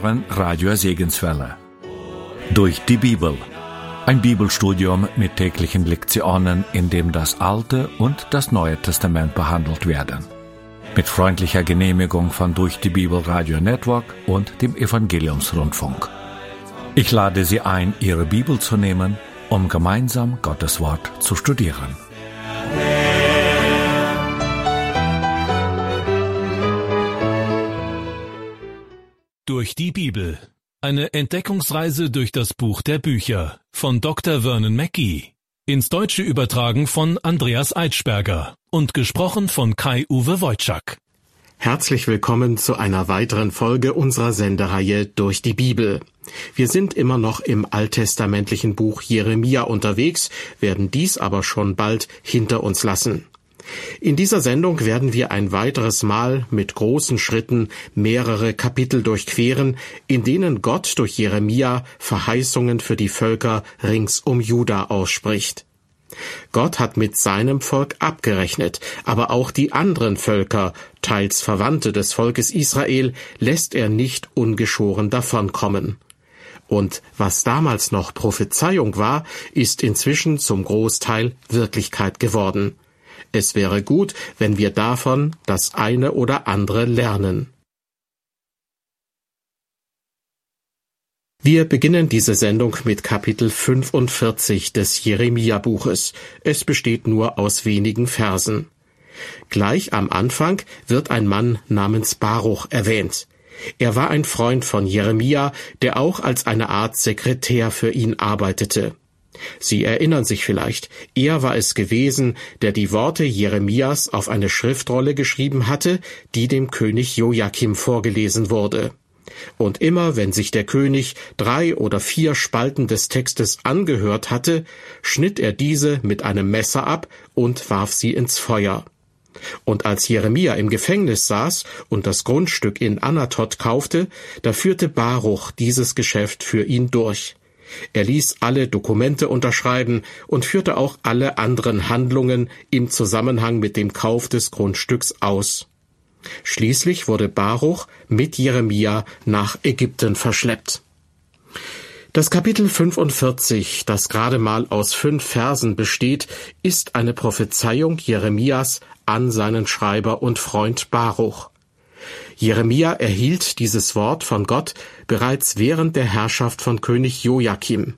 Hören Radio Segenswelle. Durch die Bibel. Ein Bibelstudium mit täglichen Lektionen, in dem das Alte und das Neue Testament behandelt werden. Mit freundlicher Genehmigung von Durch die Bibel Radio Network und dem Evangeliumsrundfunk. Ich lade Sie ein, Ihre Bibel zu nehmen, um gemeinsam Gottes Wort zu studieren. Durch die Bibel. Eine Entdeckungsreise durch das Buch der Bücher von Dr. Vernon Mackey. Ins Deutsche übertragen von Andreas Eitschberger und gesprochen von Kai-Uwe Wojczak. Herzlich willkommen zu einer weiteren Folge unserer Sendereihe Durch die Bibel. Wir sind immer noch im alttestamentlichen Buch Jeremia unterwegs, werden dies aber schon bald hinter uns lassen. In dieser Sendung werden wir ein weiteres Mal mit großen Schritten mehrere Kapitel durchqueren, in denen Gott durch Jeremia Verheißungen für die Völker rings um Juda ausspricht. Gott hat mit seinem Volk abgerechnet, aber auch die anderen Völker, teils Verwandte des Volkes Israel, lässt er nicht ungeschoren davonkommen. Und was damals noch Prophezeiung war, ist inzwischen zum Großteil Wirklichkeit geworden. Es wäre gut, wenn wir davon das eine oder andere lernen. Wir beginnen diese Sendung mit Kapitel 45 des Jeremia-Buches. Es besteht nur aus wenigen Versen. Gleich am Anfang wird ein Mann namens Baruch erwähnt. Er war ein Freund von Jeremia, der auch als eine Art Sekretär für ihn arbeitete. Sie erinnern sich vielleicht, er war es gewesen, der die Worte Jeremias auf eine Schriftrolle geschrieben hatte, die dem König Joachim vorgelesen wurde. Und immer wenn sich der König drei oder vier Spalten des Textes angehört hatte, schnitt er diese mit einem Messer ab und warf sie ins Feuer. Und als Jeremia im Gefängnis saß und das Grundstück in Anatot kaufte, da führte Baruch dieses Geschäft für ihn durch. Er ließ alle Dokumente unterschreiben und führte auch alle anderen Handlungen im Zusammenhang mit dem Kauf des Grundstücks aus. Schließlich wurde Baruch mit Jeremia nach Ägypten verschleppt. Das Kapitel 45, das gerade mal aus fünf Versen besteht, ist eine Prophezeiung Jeremias an seinen Schreiber und Freund Baruch. Jeremia erhielt dieses Wort von Gott bereits während der Herrschaft von König Joachim.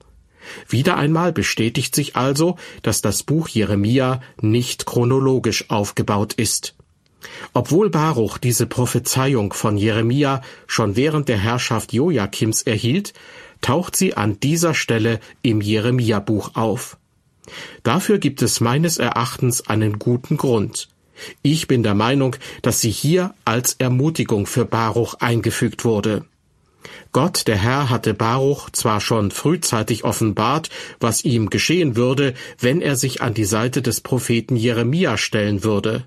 Wieder einmal bestätigt sich also, dass das Buch Jeremia nicht chronologisch aufgebaut ist. Obwohl Baruch diese Prophezeiung von Jeremia schon während der Herrschaft Joachims erhielt, taucht sie an dieser Stelle im Jeremia-Buch auf. Dafür gibt es meines Erachtens einen guten Grund. Ich bin der Meinung, dass sie hier als Ermutigung für Baruch eingefügt wurde. Gott, der Herr, hatte Baruch zwar schon frühzeitig offenbart, was ihm geschehen würde, wenn er sich an die Seite des Propheten Jeremia stellen würde.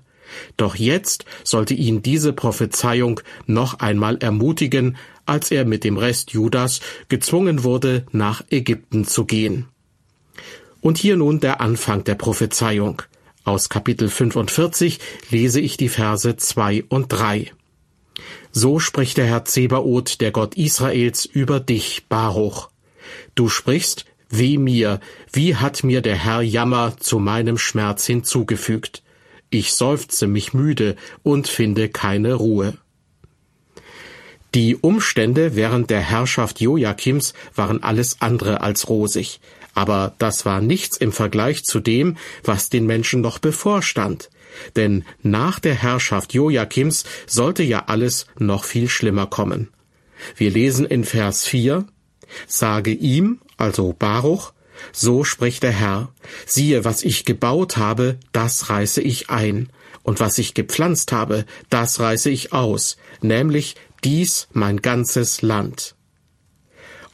Doch jetzt sollte ihn diese Prophezeiung noch einmal ermutigen, als er mit dem Rest Judas gezwungen wurde, nach Ägypten zu gehen. Und hier nun der Anfang der Prophezeiung. Aus Kapitel 45 lese ich die Verse 2 und 3. So spricht der Herr Zebaoth, der Gott Israels, über dich, Baruch. Du sprichst, weh mir, wie hat mir der Herr Jammer zu meinem Schmerz hinzugefügt. Ich seufze mich müde und finde keine Ruhe. Die Umstände während der Herrschaft Joachims waren alles andere als rosig. Aber das war nichts im Vergleich zu dem, was den Menschen noch bevorstand. Denn nach der Herrschaft Joachims sollte ja alles noch viel schlimmer kommen. Wir lesen in Vers 4, Sage ihm, also Baruch, so spricht der Herr, siehe, was ich gebaut habe, das reiße ich ein, und was ich gepflanzt habe, das reiße ich aus, nämlich dies mein ganzes Land.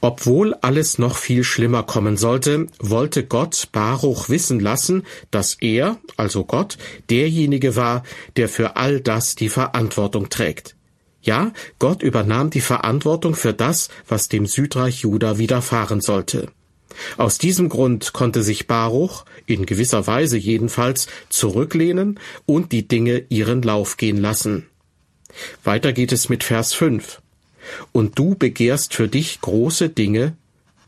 Obwohl alles noch viel schlimmer kommen sollte, wollte Gott Baruch wissen lassen, dass er, also Gott, derjenige war, der für all das die Verantwortung trägt. Ja, Gott übernahm die Verantwortung für das, was dem Südreich Juda widerfahren sollte. Aus diesem Grund konnte sich Baruch, in gewisser Weise jedenfalls, zurücklehnen und die Dinge ihren Lauf gehen lassen. Weiter geht es mit Vers 5. Und du begehrst für dich große Dinge,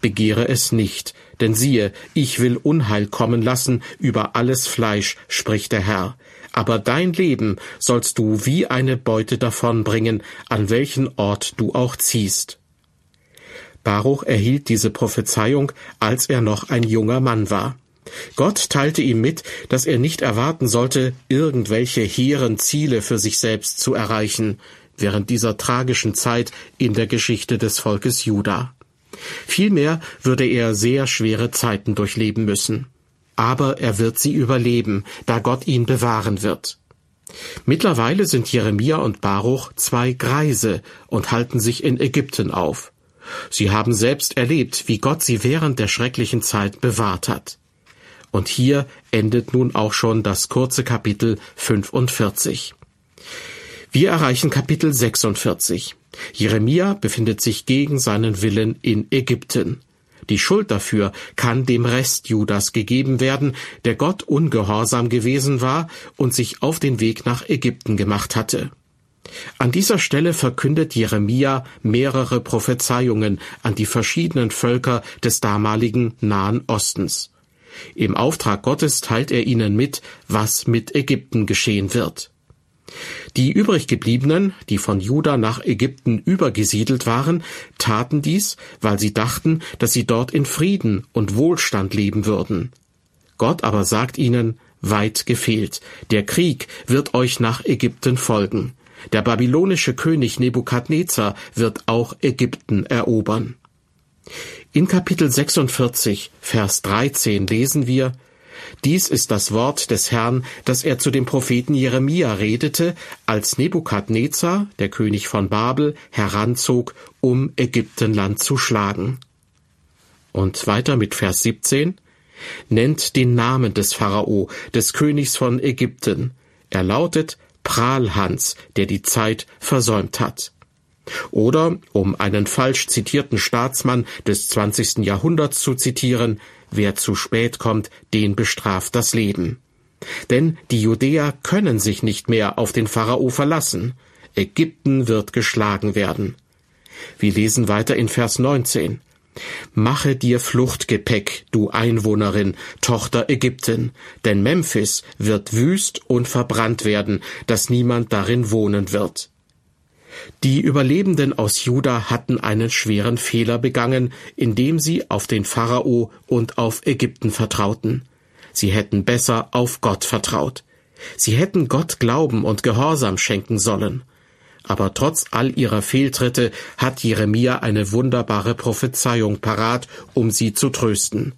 begehre es nicht, denn siehe, ich will Unheil kommen lassen über alles Fleisch, spricht der Herr. Aber dein Leben sollst du wie eine Beute davonbringen, an welchen Ort du auch ziehst. Baruch erhielt diese Prophezeiung, als er noch ein junger Mann war. Gott teilte ihm mit, dass er nicht erwarten sollte, irgendwelche hehren Ziele für sich selbst zu erreichen, während dieser tragischen Zeit in der Geschichte des Volkes Juda. Vielmehr würde er sehr schwere Zeiten durchleben müssen. Aber er wird sie überleben, da Gott ihn bewahren wird. Mittlerweile sind Jeremia und Baruch zwei Greise und halten sich in Ägypten auf. Sie haben selbst erlebt, wie Gott sie während der schrecklichen Zeit bewahrt hat. Und hier endet nun auch schon das kurze Kapitel 45. Wir erreichen Kapitel 46. Jeremia befindet sich gegen seinen Willen in Ägypten. Die Schuld dafür kann dem Rest Judas gegeben werden, der Gott ungehorsam gewesen war und sich auf den Weg nach Ägypten gemacht hatte. An dieser Stelle verkündet Jeremia mehrere Prophezeiungen an die verschiedenen Völker des damaligen Nahen Ostens. Im Auftrag Gottes teilt er ihnen mit, was mit Ägypten geschehen wird. Die übriggebliebenen, die von Juda nach Ägypten übergesiedelt waren, taten dies, weil sie dachten, dass sie dort in Frieden und Wohlstand leben würden. Gott aber sagt ihnen, weit gefehlt, der Krieg wird euch nach Ägypten folgen. Der babylonische König Nebukadnezar wird auch Ägypten erobern. In Kapitel 46, Vers 13 lesen wir, dies ist das Wort des Herrn, das er zu dem Propheten Jeremia redete, als Nebukadnezar, der König von Babel, heranzog, um Ägyptenland zu schlagen. Und weiter mit Vers 17. Nennt den Namen des Pharao, des Königs von Ägypten. Er lautet Prahlhans, der die Zeit versäumt hat. Oder, um einen falsch zitierten Staatsmann des 20. Jahrhunderts zu zitieren, wer zu spät kommt, den bestraft das Leben. Denn die Judäer können sich nicht mehr auf den Pharao verlassen. Ägypten wird geschlagen werden. Wir lesen weiter in Vers 19. Mache dir Fluchtgepäck, du Einwohnerin, Tochter Ägypten, denn Memphis wird wüst und verbrannt werden, dass niemand darin wohnen wird. Die Überlebenden aus Juda hatten einen schweren Fehler begangen, indem sie auf den Pharao und auf Ägypten vertrauten. Sie hätten besser auf Gott vertraut. Sie hätten Gott Glauben und Gehorsam schenken sollen. Aber trotz all ihrer Fehltritte hat Jeremia eine wunderbare Prophezeiung parat, um sie zu trösten.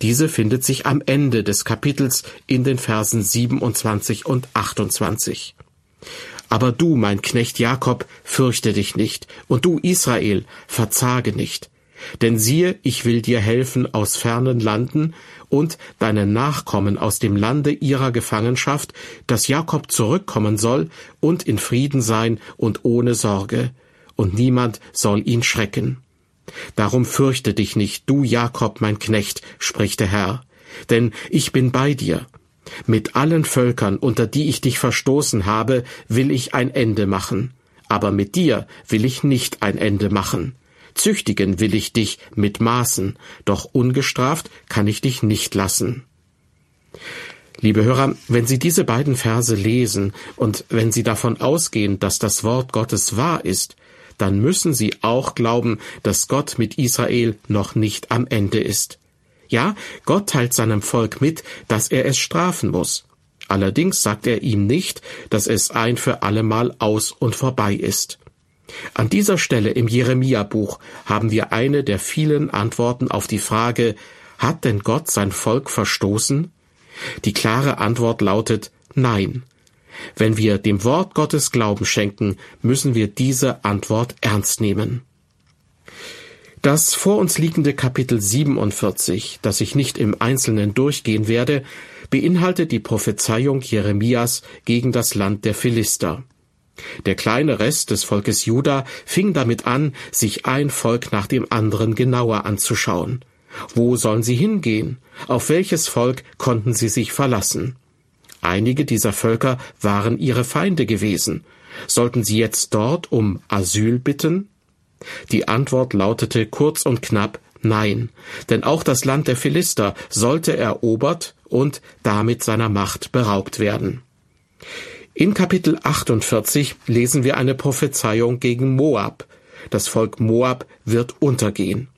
Diese findet sich am Ende des Kapitels in den Versen 27 und 28. Aber du, mein Knecht Jakob, fürchte dich nicht, und du, Israel, verzage nicht. Denn siehe, ich will dir helfen aus fernen Landen und deinen Nachkommen aus dem Lande ihrer Gefangenschaft, dass Jakob zurückkommen soll und in Frieden sein und ohne Sorge, und niemand soll ihn schrecken. Darum fürchte dich nicht, du Jakob, mein Knecht, spricht der Herr, denn ich bin bei dir, mit allen Völkern, unter die ich dich verstoßen habe, will ich ein Ende machen. Aber mit dir will ich nicht ein Ende machen. Züchtigen will ich dich mit Maßen, doch ungestraft kann ich dich nicht lassen. Liebe Hörer, wenn Sie diese beiden Verse lesen und wenn Sie davon ausgehen, dass das Wort Gottes wahr ist, dann müssen Sie auch glauben, dass Gott mit Israel noch nicht am Ende ist. Ja, Gott teilt seinem Volk mit, dass er es strafen muss. Allerdings sagt er ihm nicht, dass es ein für allemal aus und vorbei ist. An dieser Stelle im Jeremia-Buch haben wir eine der vielen Antworten auf die Frage, hat denn Gott sein Volk verstoßen? Die klare Antwort lautet Nein. Wenn wir dem Wort Gottes Glauben schenken, müssen wir diese Antwort ernst nehmen. Das vor uns liegende Kapitel 47, das ich nicht im Einzelnen durchgehen werde, beinhaltet die Prophezeiung Jeremias gegen das Land der Philister. Der kleine Rest des Volkes Juda fing damit an, sich ein Volk nach dem anderen genauer anzuschauen. Wo sollen sie hingehen? Auf welches Volk konnten sie sich verlassen? Einige dieser Völker waren ihre Feinde gewesen, Sollten sie jetzt dort um Asyl bitten? Die Antwort lautete kurz und knapp Nein, denn auch das Land der Philister sollte erobert und damit seiner Macht beraubt werden. In Kapitel 48 lesen wir eine Prophezeiung gegen Moab. Das Volk Moab wird untergehen.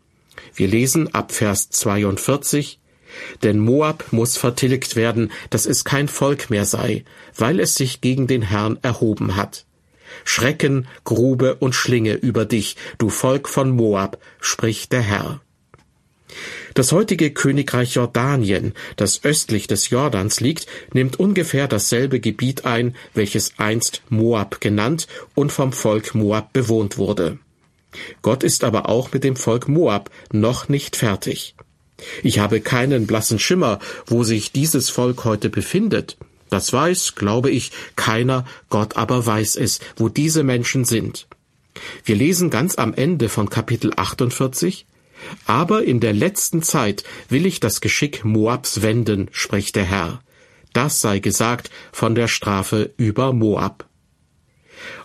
Wir lesen ab Vers 42, denn Moab muss vertilgt werden, dass es kein Volk mehr sei, weil es sich gegen den Herrn erhoben hat. Schrecken, Grube und Schlinge über dich, du Volk von Moab, spricht der Herr. Das heutige Königreich Jordanien, das östlich des Jordans liegt, nimmt ungefähr dasselbe Gebiet ein, welches einst Moab genannt und vom Volk Moab bewohnt wurde. Gott ist aber auch mit dem Volk Moab noch nicht fertig. Ich habe keinen blassen Schimmer, wo sich dieses Volk heute befindet. Das weiß, glaube ich, keiner, Gott aber weiß es, wo diese Menschen sind. Wir lesen ganz am Ende von Kapitel 48, aber in der letzten Zeit will ich das Geschick Moabs wenden, spricht der Herr. Das sei gesagt von der Strafe über Moab.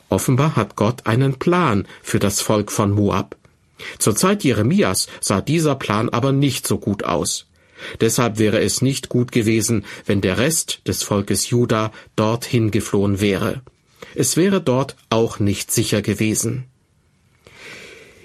Offenbar hat Gott einen Plan für das Volk von Moab. Zur Zeit Jeremias sah dieser Plan aber nicht so gut aus. Deshalb wäre es nicht gut gewesen, wenn der Rest des Volkes Juda dorthin geflohen wäre. Es wäre dort auch nicht sicher gewesen.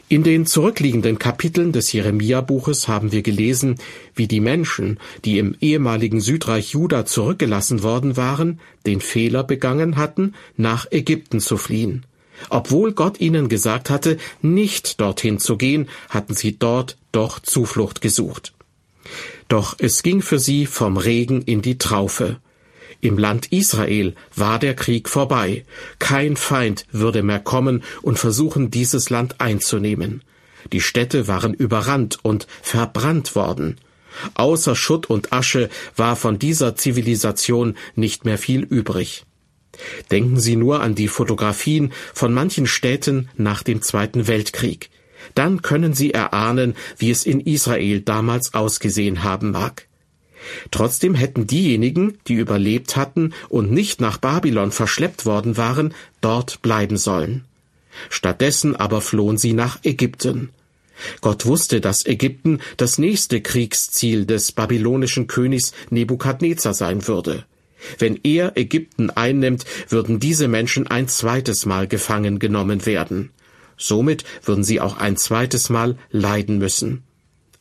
In den zurückliegenden Kapiteln des Jeremia-Buches haben wir gelesen, wie die Menschen, die im ehemaligen Südreich Juda zurückgelassen worden waren, den Fehler begangen hatten, nach Ägypten zu fliehen. Obwohl Gott ihnen gesagt hatte, nicht dorthin zu gehen, hatten sie dort doch Zuflucht gesucht. Doch es ging für sie vom Regen in die Traufe. Im Land Israel war der Krieg vorbei. Kein Feind würde mehr kommen und versuchen, dieses Land einzunehmen. Die Städte waren überrannt und verbrannt worden. Außer Schutt und Asche war von dieser Zivilisation nicht mehr viel übrig. Denken Sie nur an die Fotografien von manchen Städten nach dem Zweiten Weltkrieg. Dann können Sie erahnen, wie es in Israel damals ausgesehen haben mag. Trotzdem hätten diejenigen, die überlebt hatten und nicht nach Babylon verschleppt worden waren, dort bleiben sollen. Stattdessen aber flohen sie nach Ägypten. Gott wusste, dass Ägypten das nächste Kriegsziel des babylonischen Königs Nebukadnezar sein würde. Wenn er Ägypten einnimmt, würden diese Menschen ein zweites Mal gefangen genommen werden. Somit würden sie auch ein zweites Mal leiden müssen.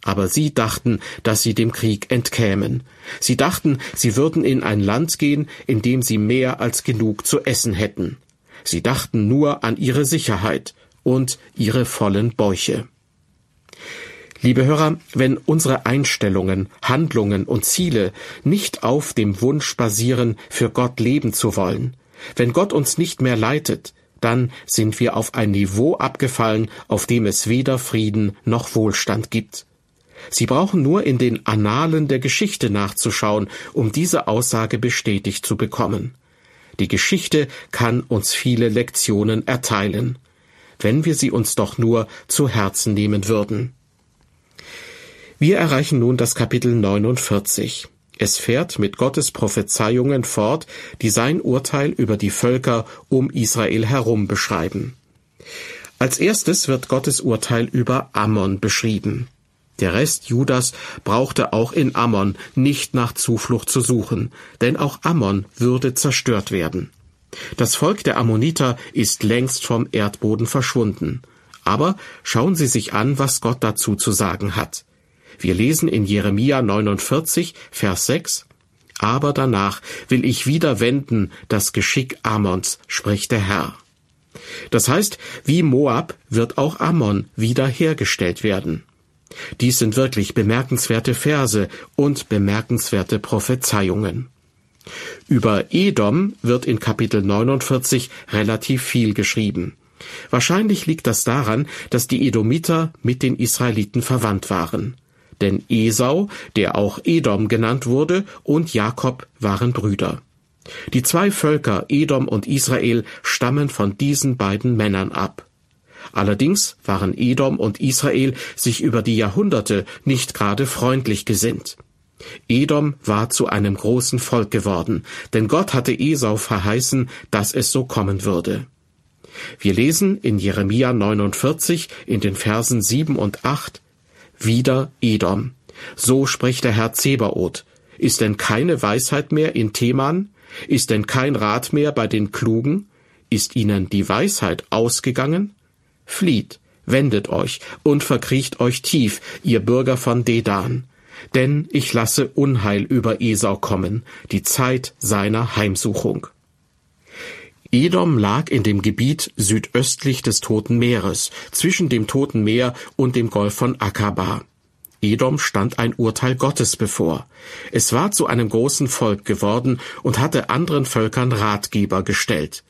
Aber sie dachten, dass sie dem Krieg entkämen. Sie dachten, sie würden in ein Land gehen, in dem sie mehr als genug zu essen hätten. Sie dachten nur an ihre Sicherheit und ihre vollen Bäuche. Liebe Hörer, wenn unsere Einstellungen, Handlungen und Ziele nicht auf dem Wunsch basieren, für Gott leben zu wollen, wenn Gott uns nicht mehr leitet, dann sind wir auf ein Niveau abgefallen, auf dem es weder Frieden noch Wohlstand gibt. Sie brauchen nur in den Annalen der Geschichte nachzuschauen, um diese Aussage bestätigt zu bekommen. Die Geschichte kann uns viele Lektionen erteilen, wenn wir sie uns doch nur zu Herzen nehmen würden. Wir erreichen nun das Kapitel 49. Es fährt mit Gottes Prophezeiungen fort, die sein Urteil über die Völker um Israel herum beschreiben. Als erstes wird Gottes Urteil über Ammon beschrieben. Der Rest Judas brauchte auch in Ammon nicht nach Zuflucht zu suchen, denn auch Ammon würde zerstört werden. Das Volk der Ammoniter ist längst vom Erdboden verschwunden. Aber schauen Sie sich an, was Gott dazu zu sagen hat. Wir lesen in Jeremia 49, Vers 6, Aber danach will ich wieder wenden das Geschick Ammons, spricht der Herr. Das heißt, wie Moab wird auch Ammon wiederhergestellt werden. Dies sind wirklich bemerkenswerte Verse und bemerkenswerte Prophezeiungen. Über Edom wird in Kapitel 49 relativ viel geschrieben. Wahrscheinlich liegt das daran, dass die Edomiter mit den Israeliten verwandt waren. Denn Esau, der auch Edom genannt wurde, und Jakob waren Brüder. Die zwei Völker Edom und Israel stammen von diesen beiden Männern ab. Allerdings waren Edom und Israel sich über die Jahrhunderte nicht gerade freundlich gesinnt. Edom war zu einem großen Volk geworden, denn Gott hatte Esau verheißen, dass es so kommen würde. Wir lesen in Jeremia 49 in den Versen 7 und 8 wieder Edom. So spricht der Herr Zebaoth. Ist denn keine Weisheit mehr in Theman? Ist denn kein Rat mehr bei den Klugen? Ist ihnen die Weisheit ausgegangen? Flieht, wendet euch und verkriecht euch tief, ihr Bürger von Dedan. Denn ich lasse Unheil über Esau kommen, die Zeit seiner Heimsuchung. Edom lag in dem Gebiet südöstlich des Toten Meeres, zwischen dem Toten Meer und dem Golf von Akaba. Edom stand ein Urteil Gottes bevor. Es war zu einem großen Volk geworden und hatte anderen Völkern Ratgeber gestellt.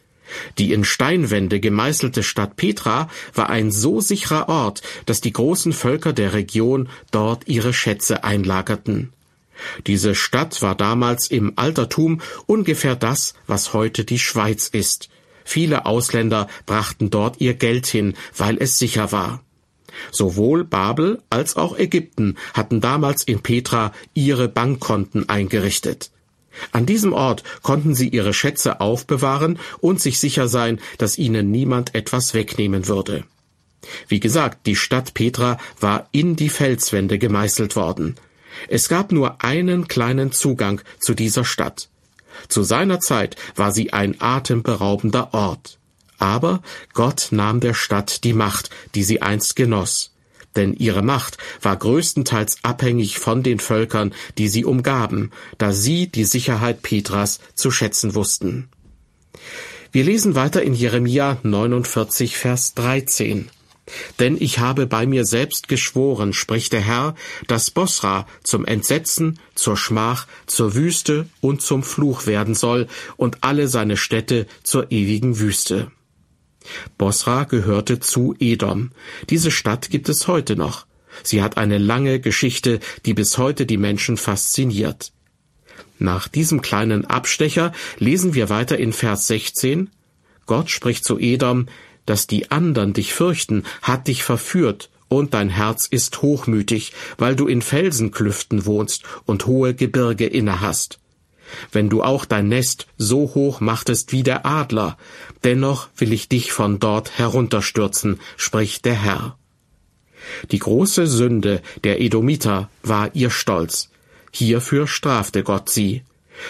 Die in Steinwände gemeißelte Stadt Petra war ein so sicherer Ort, dass die großen Völker der Region dort ihre Schätze einlagerten. Diese Stadt war damals im Altertum ungefähr das, was heute die Schweiz ist. Viele Ausländer brachten dort ihr Geld hin, weil es sicher war. Sowohl Babel als auch Ägypten hatten damals in Petra ihre Bankkonten eingerichtet. An diesem Ort konnten sie ihre Schätze aufbewahren und sich sicher sein, dass ihnen niemand etwas wegnehmen würde. Wie gesagt, die Stadt Petra war in die Felswände gemeißelt worden. Es gab nur einen kleinen Zugang zu dieser Stadt. Zu seiner Zeit war sie ein atemberaubender Ort. Aber Gott nahm der Stadt die Macht, die sie einst genoss. Denn ihre Macht war größtenteils abhängig von den Völkern, die sie umgaben, da sie die Sicherheit Petras zu schätzen wussten. Wir lesen weiter in Jeremia 49, Vers 13. Denn ich habe bei mir selbst geschworen, spricht der Herr, dass Bosra zum Entsetzen, zur Schmach, zur Wüste und zum Fluch werden soll und alle seine Städte zur ewigen Wüste. Bosra gehörte zu Edom. Diese Stadt gibt es heute noch. Sie hat eine lange Geschichte, die bis heute die Menschen fasziniert. Nach diesem kleinen Abstecher lesen wir weiter in Vers 16. Gott spricht zu Edom, dass die andern dich fürchten, hat dich verführt, und dein Herz ist hochmütig, weil du in Felsenklüften wohnst und hohe Gebirge inne hast. Wenn du auch dein Nest so hoch machtest wie der Adler, dennoch will ich dich von dort herunterstürzen, spricht der Herr. Die große Sünde der Edomiter war ihr Stolz. Hierfür strafte Gott sie.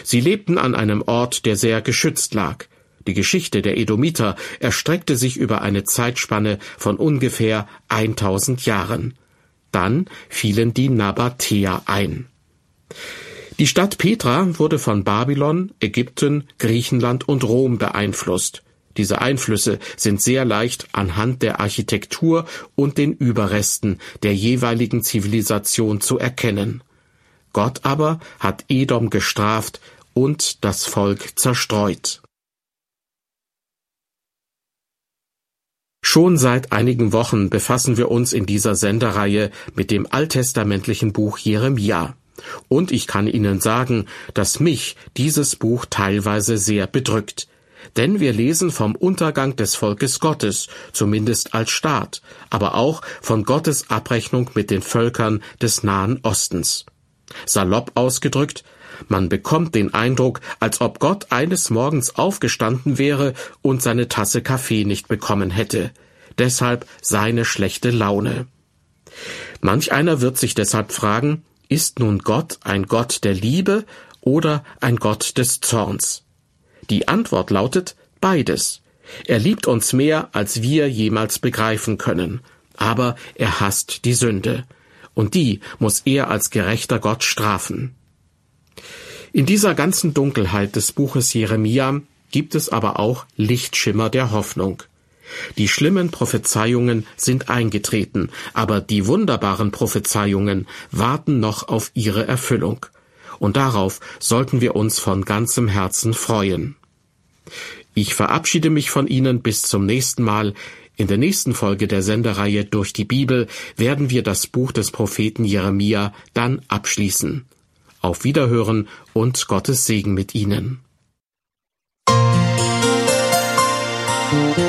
Sie lebten an einem Ort, der sehr geschützt lag. Die Geschichte der Edomiter erstreckte sich über eine Zeitspanne von ungefähr 1000 Jahren. Dann fielen die Nabatäer ein. Die Stadt Petra wurde von Babylon, Ägypten, Griechenland und Rom beeinflusst. Diese Einflüsse sind sehr leicht anhand der Architektur und den Überresten der jeweiligen Zivilisation zu erkennen. Gott aber hat Edom gestraft und das Volk zerstreut. Schon seit einigen Wochen befassen wir uns in dieser Sendereihe mit dem alttestamentlichen Buch Jeremia. Und ich kann Ihnen sagen, dass mich dieses Buch teilweise sehr bedrückt. Denn wir lesen vom Untergang des Volkes Gottes, zumindest als Staat, aber auch von Gottes Abrechnung mit den Völkern des Nahen Ostens. Salopp ausgedrückt, man bekommt den Eindruck, als ob Gott eines Morgens aufgestanden wäre und seine Tasse Kaffee nicht bekommen hätte. Deshalb seine schlechte Laune. Manch einer wird sich deshalb fragen, ist nun Gott ein Gott der Liebe oder ein Gott des Zorns? Die Antwort lautet beides. Er liebt uns mehr, als wir jemals begreifen können, aber er hasst die Sünde, und die muss er als gerechter Gott strafen. In dieser ganzen Dunkelheit des Buches Jeremia gibt es aber auch Lichtschimmer der Hoffnung. Die schlimmen Prophezeiungen sind eingetreten, aber die wunderbaren Prophezeiungen warten noch auf ihre Erfüllung. Und darauf sollten wir uns von ganzem Herzen freuen. Ich verabschiede mich von Ihnen bis zum nächsten Mal. In der nächsten Folge der Sendereihe durch die Bibel werden wir das Buch des Propheten Jeremia dann abschließen. Auf Wiederhören und Gottes Segen mit Ihnen. Musik